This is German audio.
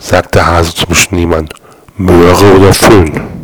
sagt der Hase zum Schneemann. Möhre oder Föhn?